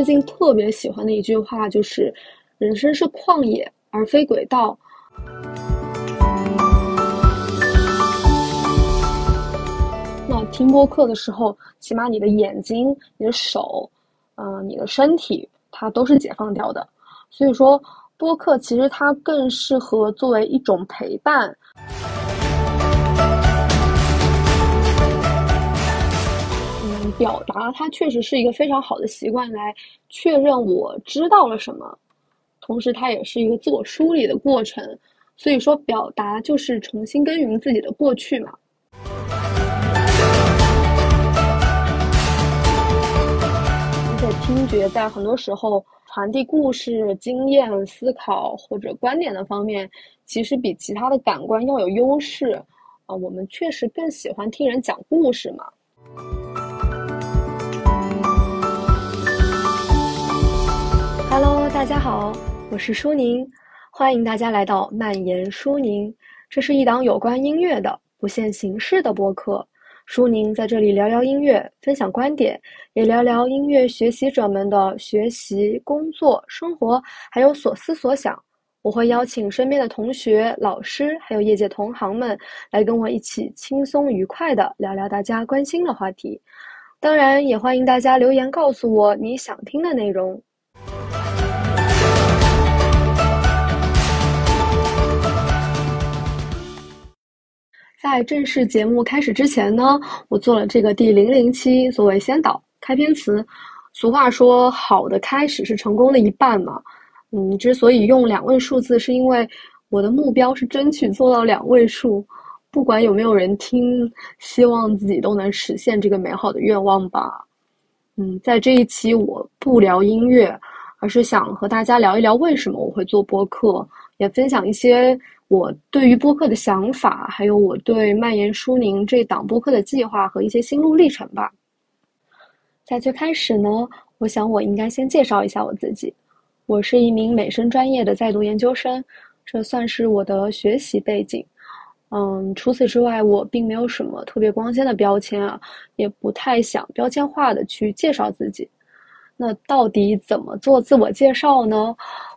最近特别喜欢的一句话就是：“人生是旷野，而非轨道。”那听播客的时候，起码你的眼睛、你的手，嗯、你的身体，它都是解放掉的。所以说，播客其实它更适合作为一种陪伴。表达它确实是一个非常好的习惯，来确认我知道了什么，同时它也是一个自我梳理的过程。所以说，表达就是重新耕耘自己的过去嘛。而且听觉在很多时候传递故事、经验、思考或者观点的方面，其实比其他的感官要有优势。啊、我们确实更喜欢听人讲故事嘛。大家好，我是舒宁，欢迎大家来到蔓延舒宁。这是一档有关音乐的不限形式的播客。舒宁在这里聊聊音乐，分享观点，也聊聊音乐学习者们的学习、工作、生活，还有所思所想。我会邀请身边的同学、老师，还有业界同行们来跟我一起轻松愉快的聊聊大家关心的话题。当然，也欢迎大家留言告诉我你想听的内容。在正式节目开始之前呢，我做了这个第零零期作为先导开篇词。俗话说，好的开始是成功的一半嘛。嗯，之所以用两位数字，是因为我的目标是争取做到两位数，不管有没有人听，希望自己都能实现这个美好的愿望吧。嗯，在这一期我不聊音乐，而是想和大家聊一聊为什么我会做播客，也分享一些我对于播客的想法，还有我对蔓延舒宁这档播客的计划和一些心路历程吧。在最开始呢，我想我应该先介绍一下我自己。我是一名美声专业的在读研究生，这算是我的学习背景。嗯，除此之外，我并没有什么特别光鲜的标签啊，也不太想标签化的去介绍自己。那到底怎么做自我介绍呢？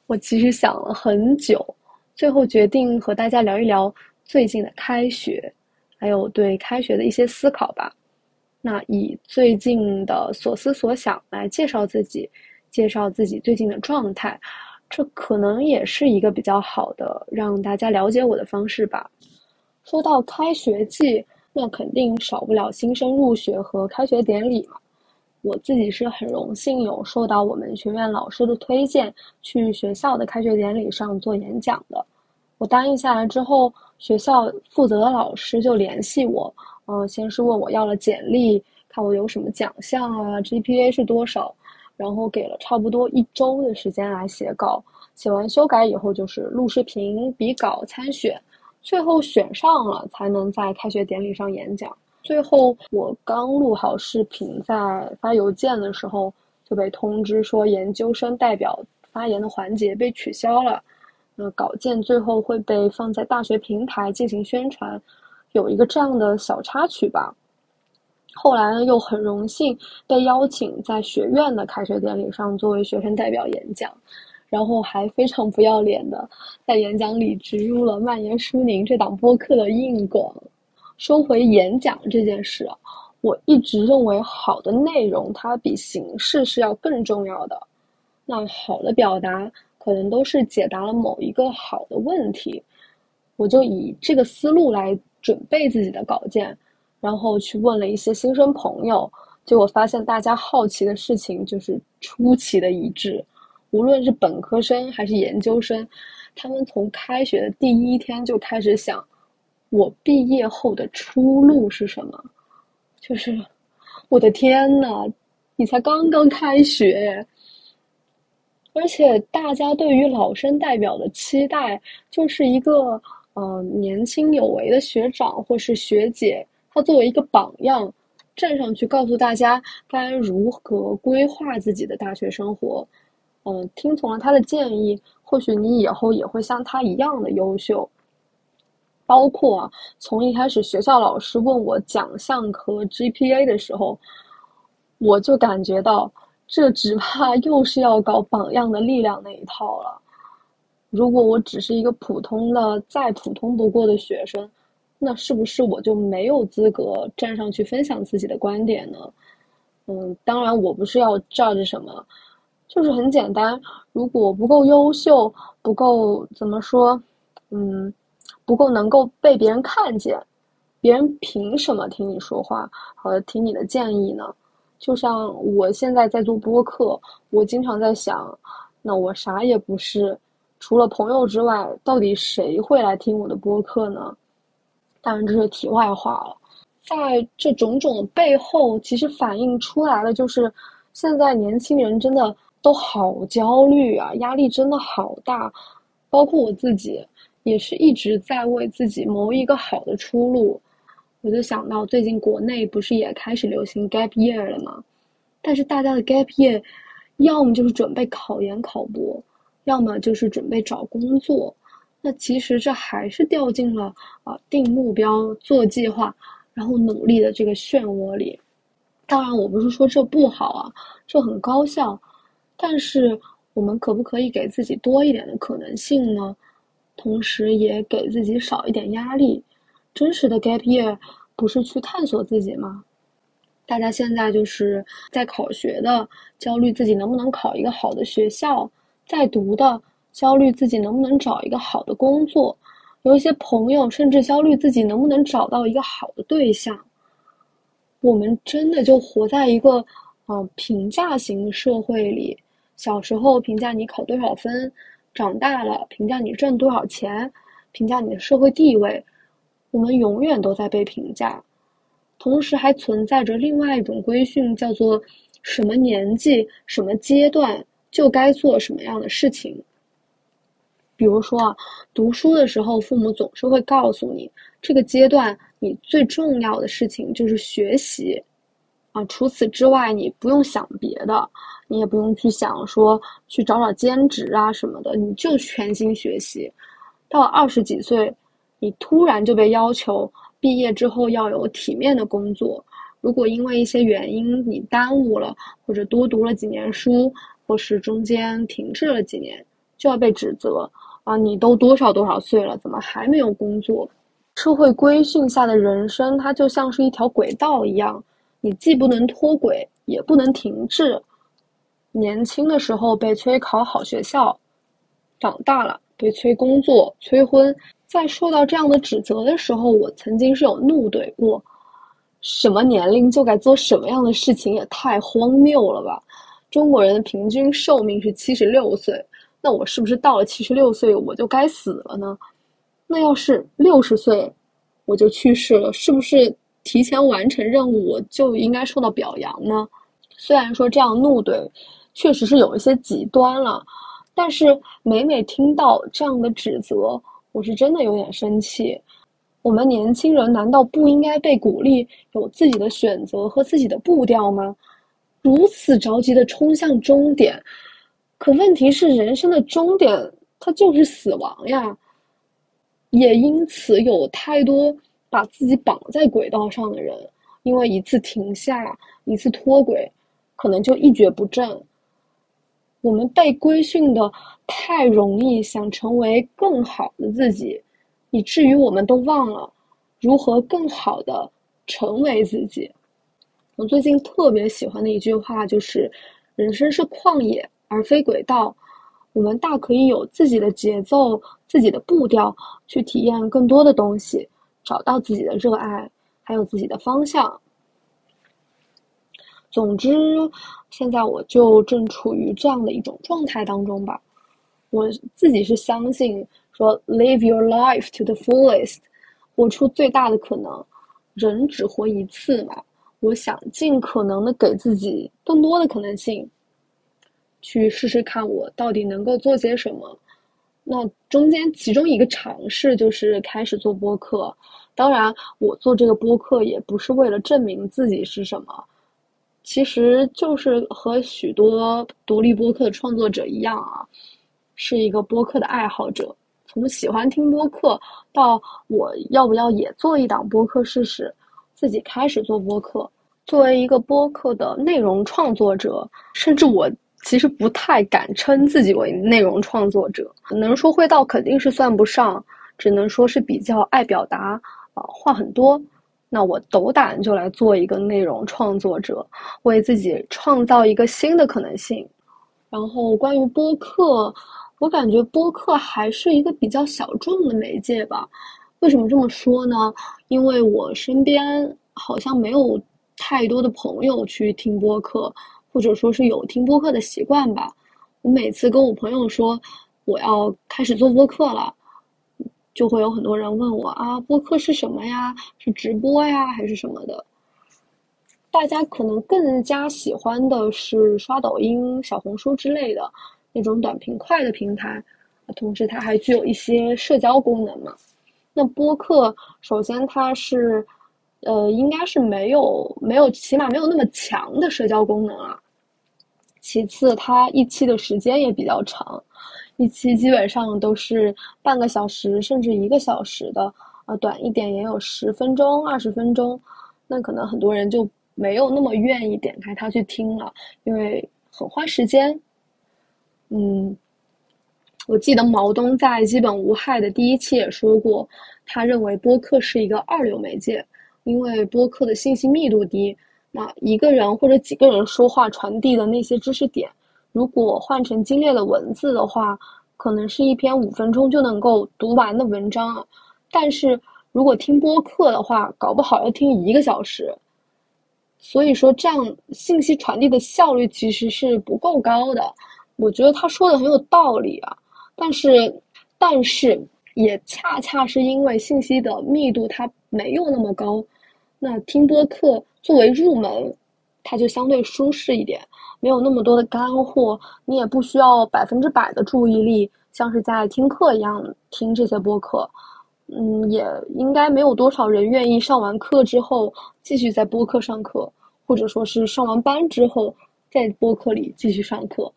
我其实想了很久，最后决定和大家聊一聊最近的开学，还有对开学的一些思考吧。那以最近的所思所想来介绍自己。介绍自己最近的状态，这可能也是一个比较好的让大家了解我的方式吧。说到开学季，那肯定少不了新生入学和开学典礼嘛。我自己是很荣幸有受到我们学院老师的推荐，去学校的开学典礼上做演讲的。我答应下来之后，学校负责的老师就联系我，嗯、先是问我要了简历，看我有什么奖项啊，GPA 是多少。然后给了差不多一周的时间来写稿，写完修改以后就是录视频、比稿、参选，最后选上了才能在开学典礼上演讲。最后我刚录好视频，在发邮件的时候就被通知说研究生代表发言的环节被取消了，那稿件最后会被放在大学平台进行宣传，有一个这样的小插曲吧。后来呢，又很荣幸被邀请在学院的开学典礼上作为学生代表演讲，然后还非常不要脸的在演讲里植入了蔓延舒宁这档播客的硬广。说回演讲这件事，我一直认为好的内容它比形式是要更重要的。那好的表达可能都是解答了某一个好的问题，我就以这个思路来准备自己的稿件。然后去问了一些新生朋友，结果发现大家好奇的事情就是出奇的一致，无论是本科生还是研究生，他们从开学的第一天就开始想，我毕业后的出路是什么？就是，我的天呐，你才刚刚开学，而且大家对于老生代表的期待就是一个呃年轻有为的学长或是学姐。他作为一个榜样，站上去告诉大家该如何规划自己的大学生活。嗯，听从了他的建议，或许你以后也会像他一样的优秀。包括啊，从一开始学校老师问我奖项和 GPA 的时候，我就感觉到这只怕又是要搞榜样的力量那一套了。如果我只是一个普通的、再普通不过的学生，那是不是我就没有资格站上去分享自己的观点呢？嗯，当然，我不是要 judge 什么，就是很简单。如果不够优秀，不够怎么说，嗯，不够能够被别人看见，别人凭什么听你说话和听你的建议呢？就像我现在在做播客，我经常在想，那我啥也不是。除了朋友之外，到底谁会来听我的播客呢？当然这是题外话了。在这种种背后，其实反映出来的就是，现在年轻人真的都好焦虑啊，压力真的好大。包括我自己，也是一直在为自己谋一个好的出路。我就想到最近国内不是也开始流行 gap year 了吗？但是大家的 gap year，要么就是准备考研考博。要么就是准备找工作，那其实这还是掉进了啊定目标、做计划，然后努力的这个漩涡里。当然，我不是说这不好啊，这很高效，但是我们可不可以给自己多一点的可能性呢？同时也给自己少一点压力。真实的 gap year 不是去探索自己吗？大家现在就是在考学的，焦虑自己能不能考一个好的学校。在读的焦虑自己能不能找一个好的工作，有一些朋友甚至焦虑自己能不能找到一个好的对象。我们真的就活在一个呃评价型社会里。小时候评价你考多少分，长大了评价你挣多少钱，评价你的社会地位。我们永远都在被评价，同时还存在着另外一种规训，叫做什么年纪、什么阶段。就该做什么样的事情？比如说啊，读书的时候，父母总是会告诉你，这个阶段你最重要的事情就是学习，啊，除此之外你不用想别的，你也不用去想说去找找兼职啊什么的，你就全心学习。到二十几岁，你突然就被要求毕业之后要有体面的工作，如果因为一些原因你耽误了，或者多读了几年书。或是中间停滞了几年，就要被指责啊！你都多少多少岁了，怎么还没有工作？社会规训下的人生，它就像是一条轨道一样，你既不能脱轨，也不能停滞。年轻的时候被催考好学校，长大了被催工作、催婚。在受到这样的指责的时候，我曾经是有怒怼过：什么年龄就该做什么样的事情，也太荒谬了吧！中国人的平均寿命是七十六岁，那我是不是到了七十六岁我就该死了呢？那要是六十岁我就去世了，是不是提前完成任务我就应该受到表扬呢？虽然说这样怒怼确实是有一些极端了，但是每每听到这样的指责，我是真的有点生气。我们年轻人难道不应该被鼓励有自己的选择和自己的步调吗？如此着急的冲向终点，可问题是，人生的终点它就是死亡呀。也因此有太多把自己绑在轨道上的人，因为一次停下，一次脱轨，可能就一蹶不振。我们被规训的太容易，想成为更好的自己，以至于我们都忘了如何更好的成为自己。我最近特别喜欢的一句话就是：“人生是旷野而非轨道，我们大可以有自己的节奏、自己的步调，去体验更多的东西，找到自己的热爱，还有自己的方向。”总之，现在我就正处于这样的一种状态当中吧。我自己是相信说：“Live your life to the fullest，活出最大的可能。人只活一次嘛。”我想尽可能的给自己更多的可能性，去试试看我到底能够做些什么。那中间其中一个尝试就是开始做播客。当然，我做这个播客也不是为了证明自己是什么，其实就是和许多独立播客的创作者一样啊，是一个播客的爱好者。从喜欢听播客到我要不要也做一档播客试试。自己开始做播客，作为一个播客的内容创作者，甚至我其实不太敢称自己为内容创作者，能说会道肯定是算不上，只能说是比较爱表达，啊，话很多。那我斗胆就来做一个内容创作者，为自己创造一个新的可能性。然后关于播客，我感觉播客还是一个比较小众的媒介吧。为什么这么说呢？因为我身边好像没有太多的朋友去听播客，或者说是有听播客的习惯吧。我每次跟我朋友说我要开始做播客了。就会有很多人问我啊，播客是什么呀？是直播呀，还是什么的？大家可能更加喜欢的是刷抖音、小红书之类的那种短平快的平台，同时它还具有一些社交功能嘛。那播客首先它是，呃，应该是没有没有，起码没有那么强的社交功能啊。其次，它一期的时间也比较长。一期基本上都是半个小时甚至一个小时的，啊，短一点也有十分钟、二十分钟，那可能很多人就没有那么愿意点开它去听了，因为很花时间。嗯，我记得毛东在《基本无害》的第一期也说过，他认为播客是一个二流媒介，因为播客的信息密度低，那一个人或者几个人说话传递的那些知识点。如果换成精炼的文字的话，可能是一篇五分钟就能够读完的文章，但是如果听播客的话，搞不好要听一个小时。所以说，这样信息传递的效率其实是不够高的。我觉得他说的很有道理啊，但是，但是也恰恰是因为信息的密度它没有那么高，那听播客作为入门，它就相对舒适一点。没有那么多的干货，你也不需要百分之百的注意力，像是在听课一样听这些播客。嗯，也应该没有多少人愿意上完课之后继续在播客上课，或者说是上完班之后在播客里继续上课。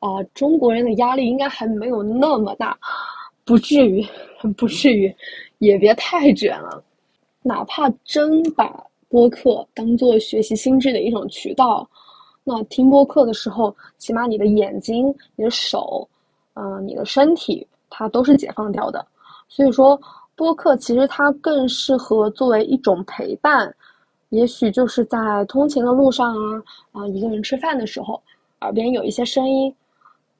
啊，中国人的压力应该还没有那么大，不至于，不至于，也别太卷了。哪怕真把播客当做学习心智的一种渠道。那听播客的时候，起码你的眼睛、你的手，嗯，你的身体，它都是解放掉的。所以说，播客其实它更适合作为一种陪伴，也许就是在通勤的路上啊，啊，一个人吃饭的时候，耳边有一些声音。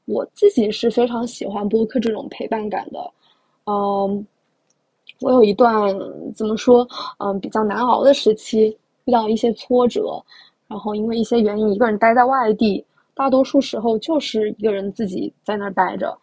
我自己是非常喜欢播客这种陪伴感的。嗯，我有一段怎么说，嗯，比较难熬的时期，遇到一些挫折。然后因为一些原因，一个人待在外地，大多数时候就是一个人自己在那儿待着。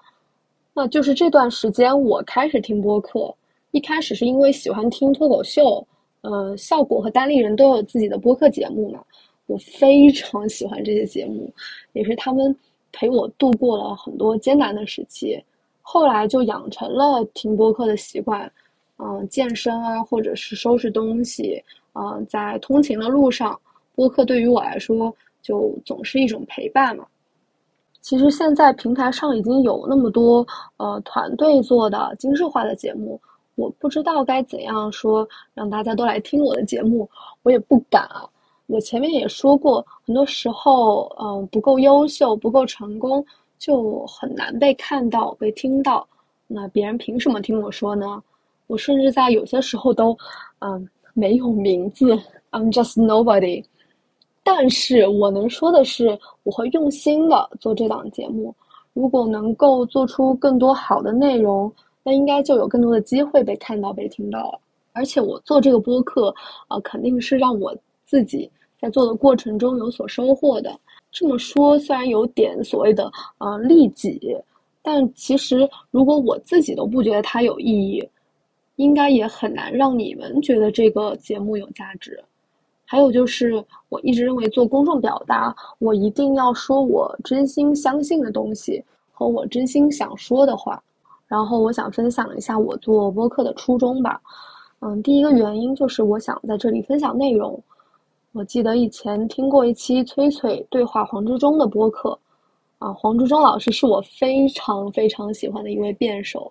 那就是这段时间，我开始听播客。一开始是因为喜欢听脱口秀，呃，效果和单立人都有自己的播客节目嘛，我非常喜欢这些节目，也是他们陪我度过了很多艰难的时期。后来就养成了听播客的习惯，嗯，健身啊，或者是收拾东西，嗯，在通勤的路上。播客对于我来说，就总是一种陪伴嘛。其实现在平台上已经有那么多呃团队做的精致化的节目，我不知道该怎样说让大家都来听我的节目，我也不敢啊。我前面也说过，很多时候嗯不够优秀、不够成功，就很难被看到、被听到。那别人凭什么听我说呢？我甚至在有些时候都嗯没有名字，I'm just nobody。但是我能说的是，我会用心的做这档节目。如果能够做出更多好的内容，那应该就有更多的机会被看到、被听到了。而且我做这个播客，啊，肯定是让我自己在做的过程中有所收获的。这么说虽然有点所谓的呃利己，但其实如果我自己都不觉得它有意义，应该也很难让你们觉得这个节目有价值。还有就是，我一直认为做公众表达，我一定要说我真心相信的东西和我真心想说的话。然后我想分享一下我做播客的初衷吧。嗯，第一个原因就是我想在这里分享内容。我记得以前听过一期崔崔对话黄志忠的播客，啊，黄志忠老师是我非常非常喜欢的一位辩手，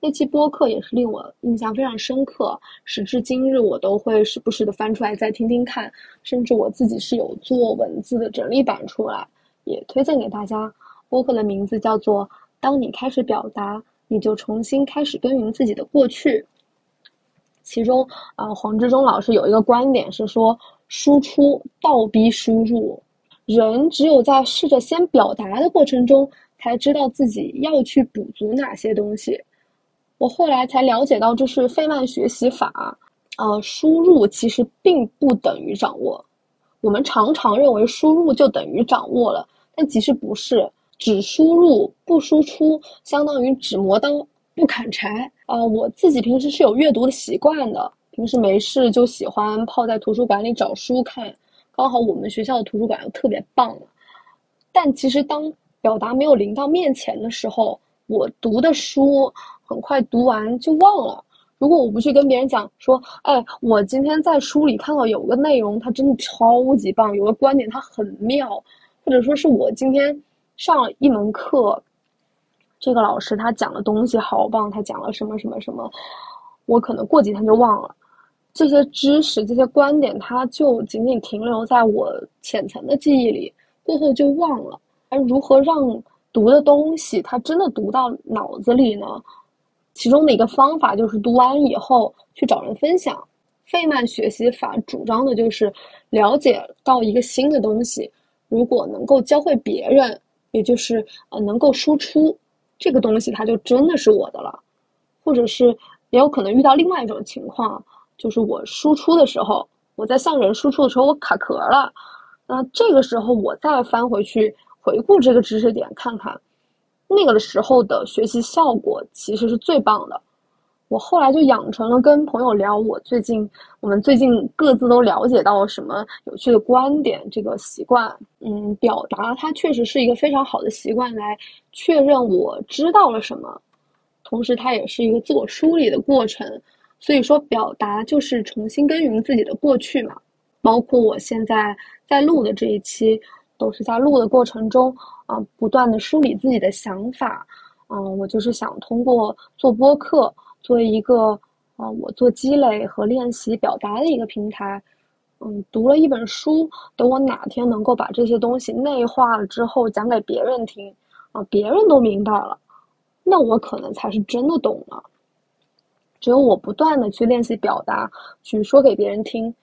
那期播客也是令我印象非常深刻，时至今日我都会时不时的翻出来再听听看，甚至我自己是有做文字的整理版出来，也推荐给大家。播客的名字叫做《当你开始表达，你就重新开始耕耘自己的过去》。其中啊，黄志忠老师有一个观点是说，输出倒逼输入。人只有在试着先表达的过程中，才知道自己要去补足哪些东西。我后来才了解到，这是费曼学习法。呃，输入其实并不等于掌握。我们常常认为输入就等于掌握了，但其实不是。只输入不输出，相当于只磨刀不砍柴。啊，我自己平时是有阅读的习惯的，平时没事就喜欢泡在图书馆里找书看。刚好我们学校的图书馆又特别棒，但其实当表达没有临到面前的时候，我读的书很快读完就忘了。如果我不去跟别人讲说，哎，我今天在书里看到有个内容，它真的超级棒，有个观点它很妙，或者说是我今天上了一门课，这个老师他讲的东西好棒，他讲了什么什么什么，我可能过几天就忘了。这些知识、这些观点，它就仅仅停留在我浅层的记忆里，过后就忘了。而如何让读的东西它真的读到脑子里呢？其中的一个方法就是读完以后去找人分享。费曼学习法主张的就是了解到一个新的东西，如果能够教会别人，也就是呃能够输出这个东西，它就真的是我的了。或者是也有可能遇到另外一种情况。就是我输出的时候，我在向人输出的时候，我卡壳了。那这个时候，我再翻回去回顾这个知识点，看看那个时候的学习效果，其实是最棒的。我后来就养成了跟朋友聊我最近，我们最近各自都了解到什么有趣的观点这个习惯。嗯，表达它确实是一个非常好的习惯，来确认我知道了什么，同时它也是一个自我梳理的过程。所以说，表达就是重新耕耘自己的过去嘛。包括我现在在录的这一期，都是在录的过程中啊，不断的梳理自己的想法。嗯，我就是想通过做播客，作为一个啊，我做积累和练习表达的一个平台。嗯，读了一本书，等我哪天能够把这些东西内化了之后，讲给别人听，啊，别人都明白了，那我可能才是真的懂了。只有我不断的去练习表达，去说给别人听，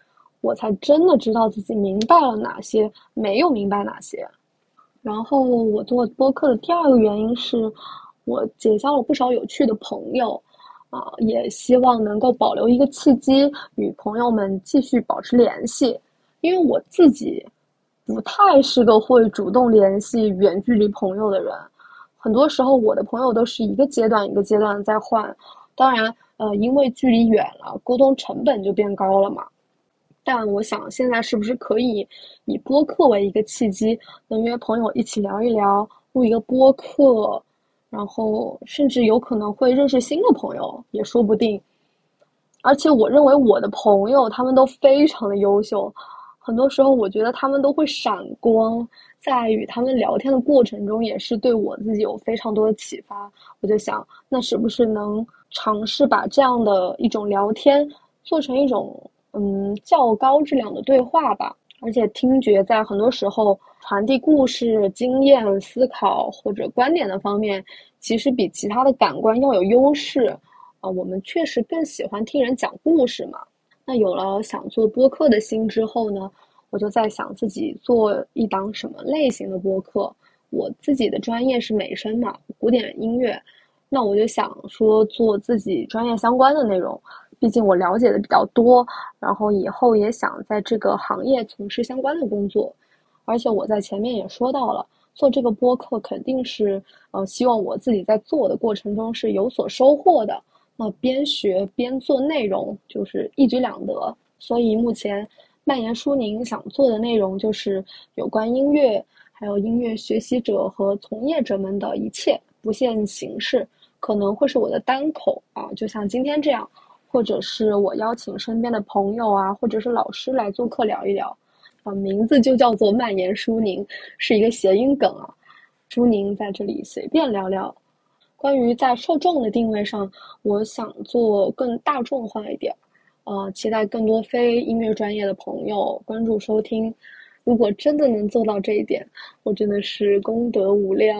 我才真的知道自己明白了哪些，没有明白哪些。然后我做播客的第二个原因是，我结交了不少有趣的朋友，啊，也希望能够保留一个契机，与朋友们继续保持联系。因为我自己不太是个会主动联系远距离朋友的人，很多时候我的朋友都是一个阶段一个阶段在换，当然。呃，因为距离远了，沟通成本就变高了嘛。但我想现在是不是可以以播客为一个契机，能约朋友一起聊一聊，录一个播客，然后甚至有可能会认识新的朋友，也说不定。而且我认为我的朋友他们都非常的优秀，很多时候我觉得他们都会闪光，在与他们聊天的过程中，也是对我自己有非常多的启发。我就想，那是不是能？尝试把这样的一种聊天做成一种嗯较高质量的对话吧，而且听觉在很多时候传递故事、经验、思考或者观点的方面，其实比其他的感官要有优势啊。我们确实更喜欢听人讲故事嘛。那有了想做播客的心之后呢，我就在想自己做一档什么类型的播客。我自己的专业是美声嘛，古典音乐。那我就想说做自己专业相关的内容，毕竟我了解的比较多，然后以后也想在这个行业从事相关的工作，而且我在前面也说到了，做这个播客肯定是，呃，希望我自己在做的过程中是有所收获的。那边学边做内容就是一举两得，所以目前蔓延舒宁想做的内容就是有关音乐，还有音乐学习者和从业者们的一切，不限形式。可能会是我的单口啊，就像今天这样，或者是我邀请身边的朋友啊，或者是老师来做客聊一聊，啊，名字就叫做蔓延舒宁，是一个谐音梗啊。舒宁在这里随便聊聊，关于在受众的定位上，我想做更大众化一点，呃，期待更多非音乐专业的朋友关注收听。如果真的能做到这一点，我真的是功德无量。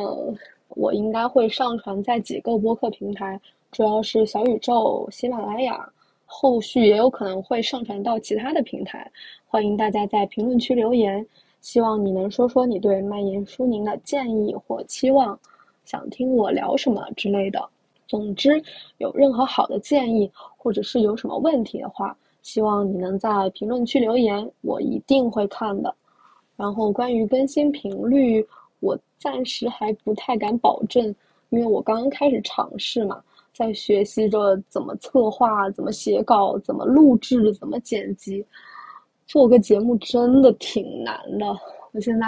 我应该会上传在几个播客平台，主要是小宇宙、喜马拉雅，后续也有可能会上传到其他的平台。欢迎大家在评论区留言，希望你能说说你对蔓延书宁的建议或期望，想听我聊什么之类的。总之，有任何好的建议，或者是有什么问题的话，希望你能在评论区留言，我一定会看的。然后关于更新频率。我暂时还不太敢保证，因为我刚刚开始尝试嘛，在学习着怎么策划、怎么写稿、怎么录制、怎么剪辑。做个节目真的挺难的，我现在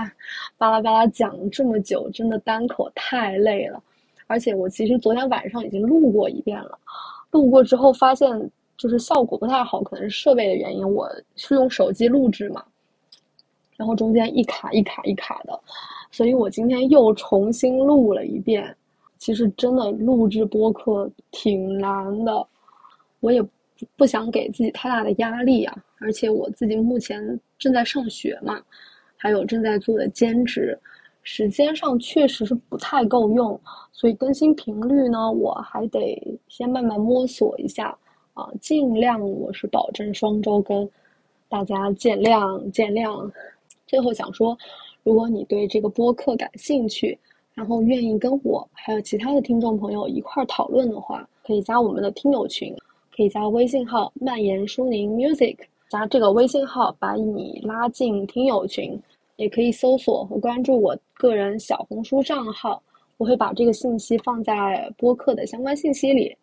巴拉巴拉讲这么久，真的单口太累了。而且我其实昨天晚上已经录过一遍了，录过之后发现就是效果不太好，可能是设备的原因。我是用手机录制嘛，然后中间一卡一卡一卡的。所以我今天又重新录了一遍，其实真的录制播客挺难的，我也不想给自己太大的压力啊，而且我自己目前正在上学嘛，还有正在做的兼职，时间上确实是不太够用，所以更新频率呢，我还得先慢慢摸索一下啊，尽量我是保证双周更，大家见谅见谅。最后想说。如果你对这个播客感兴趣，然后愿意跟我还有其他的听众朋友一块儿讨论的话，可以加我们的听友群，可以加微信号“蔓延舒宁 music”，加这个微信号把你拉进听友群，也可以搜索和关注我个人小红书账号，我会把这个信息放在播客的相关信息里。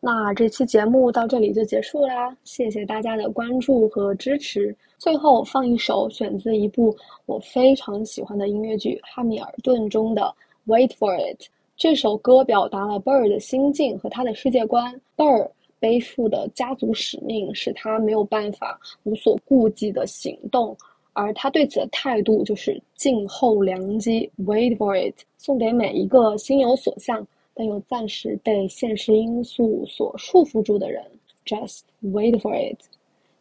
那这期节目到这里就结束啦，谢谢大家的关注和支持。最后放一首选自一部我非常喜欢的音乐剧《哈密尔顿》中的《Wait for It》。这首歌表达了贝尔的心境和他的世界观。贝尔背负的家族使命使他没有办法无所顾忌的行动，而他对此的态度就是静候良机。Wait for it，送给每一个心有所向。但又暂时被现实因素所束缚住的人，just wait for it。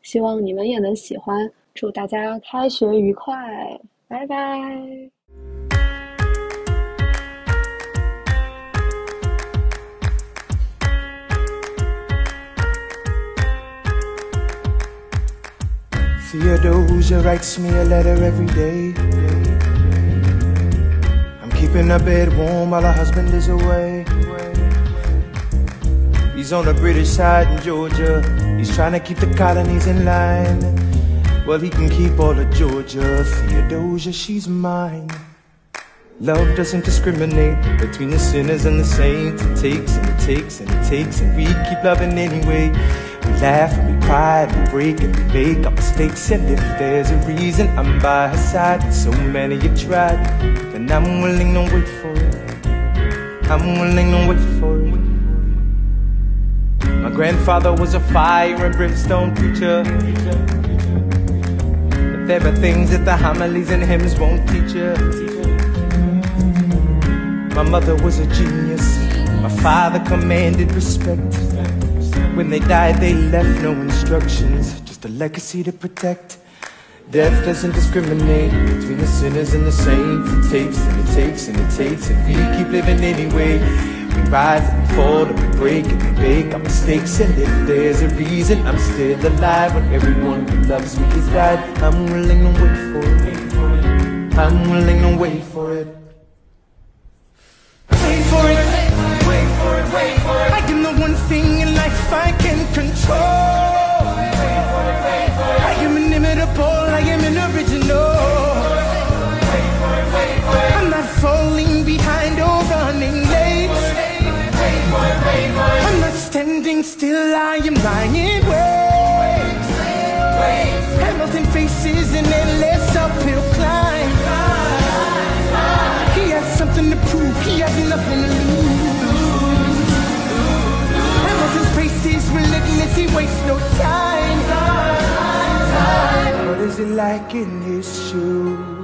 希望你们也能喜欢。祝大家开学愉快，拜拜。Theodosia writes me a letter every day. Keeping her bed warm while her husband is away. He's on the British side in Georgia. He's trying to keep the colonies in line. Well, he can keep all of Georgia. Theodosia, she's mine. Love doesn't discriminate between the sinners and the saints. It takes and it takes and it takes, and we keep loving anyway. Laugh and we cry and break and we make our mistakes. And if there's a reason I'm by her side, so many have tried, then I'm willing to wait for it. I'm willing to wait for it. My grandfather was a fire and brimstone preacher. But there are things that the homilies and hymns won't teach you. My mother was a genius. My father commanded respect. When they died, they left no instructions, just a legacy to protect. Death doesn't discriminate between the sinners and the saints. It takes and it takes and it takes, and we keep living anyway. We rise and we fall and we break and we make our mistakes. And if there's a reason I'm still alive when everyone who loves me has died, I'm willing to wait for it. I'm willing to wait for it. Wait for it, wait for it, wait for it. I am the one thing life I can control. I am inimitable, I am an original. I'm not falling behind or running late. I'm not standing still, I am lying. Hamilton faces an endless uphill climb. He has something to prove, he has nothing to lose. Relentless, he wastes no time. What is it like in his shoes?